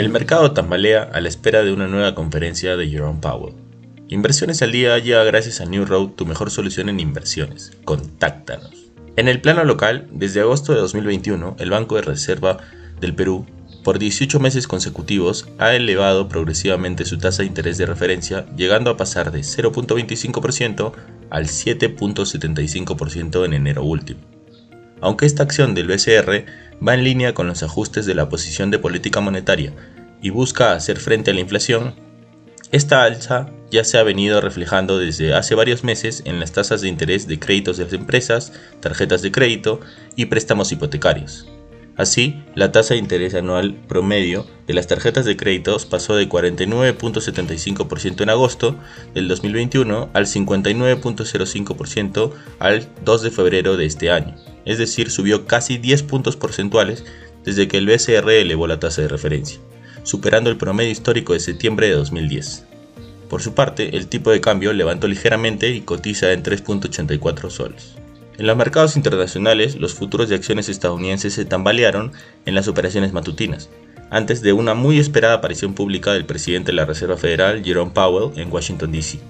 El mercado tambalea a la espera de una nueva conferencia de Jerome Powell. Inversiones al día llega gracias a New Road, tu mejor solución en inversiones. Contáctanos. En el plano local, desde agosto de 2021, el Banco de Reserva del Perú, por 18 meses consecutivos, ha elevado progresivamente su tasa de interés de referencia, llegando a pasar de 0.25% al 7.75% en enero último. Aunque esta acción del BCR va en línea con los ajustes de la posición de política monetaria y busca hacer frente a la inflación, esta alza ya se ha venido reflejando desde hace varios meses en las tasas de interés de créditos de las empresas, tarjetas de crédito y préstamos hipotecarios. Así, la tasa de interés anual promedio de las tarjetas de créditos pasó de 49.75% en agosto del 2021 al 59.05% al 2 de febrero de este año, es decir, subió casi 10 puntos porcentuales desde que el BCR elevó la tasa de referencia, superando el promedio histórico de septiembre de 2010. Por su parte, el tipo de cambio levantó ligeramente y cotiza en 3.84 soles. En los mercados internacionales, los futuros de acciones estadounidenses se tambalearon en las operaciones matutinas, antes de una muy esperada aparición pública del presidente de la Reserva Federal, Jerome Powell, en Washington, D.C.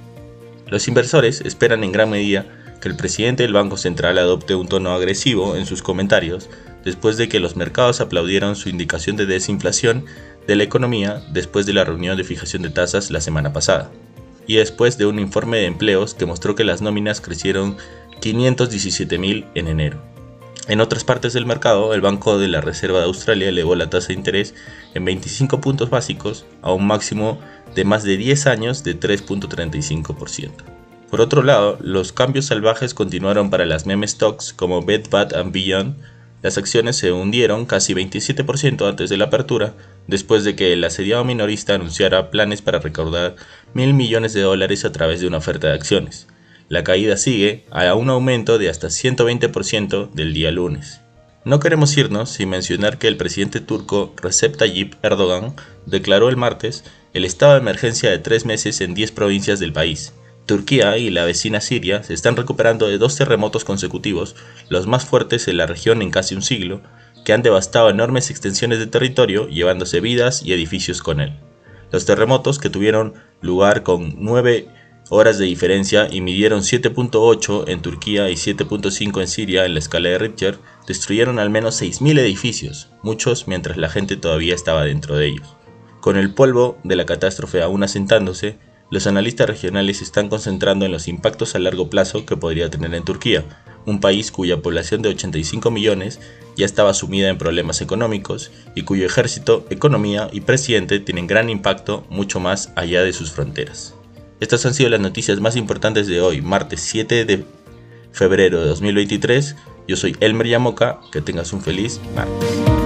Los inversores esperan en gran medida que el presidente del Banco Central adopte un tono agresivo en sus comentarios después de que los mercados aplaudieron su indicación de desinflación de la economía después de la reunión de fijación de tasas la semana pasada, y después de un informe de empleos que mostró que las nóminas crecieron 517.000 en enero. En otras partes del mercado, el Banco de la Reserva de Australia elevó la tasa de interés en 25 puntos básicos a un máximo de más de 10 años de 3.35%. Por otro lado, los cambios salvajes continuaron para las meme stocks como Bed Bath Beyond. Las acciones se hundieron casi 27% antes de la apertura, después de que el asediado minorista anunciara planes para recaudar mil millones de dólares a través de una oferta de acciones. La caída sigue a un aumento de hasta 120% del día lunes. No queremos irnos sin mencionar que el presidente turco Recep Tayyip Erdogan declaró el martes el estado de emergencia de tres meses en 10 provincias del país. Turquía y la vecina Siria se están recuperando de dos terremotos consecutivos, los más fuertes en la región en casi un siglo, que han devastado enormes extensiones de territorio, llevándose vidas y edificios con él. Los terremotos que tuvieron lugar con nueve horas de diferencia y midieron 7.8 en Turquía y 7.5 en Siria en la escala de Richter, destruyeron al menos 6.000 edificios, muchos mientras la gente todavía estaba dentro de ellos. Con el polvo de la catástrofe aún asentándose, los analistas regionales se están concentrando en los impactos a largo plazo que podría tener en Turquía, un país cuya población de 85 millones ya estaba sumida en problemas económicos y cuyo ejército, economía y presidente tienen gran impacto mucho más allá de sus fronteras. Estas han sido las noticias más importantes de hoy, martes 7 de febrero de 2023. Yo soy Elmer Yamoca, que tengas un feliz martes.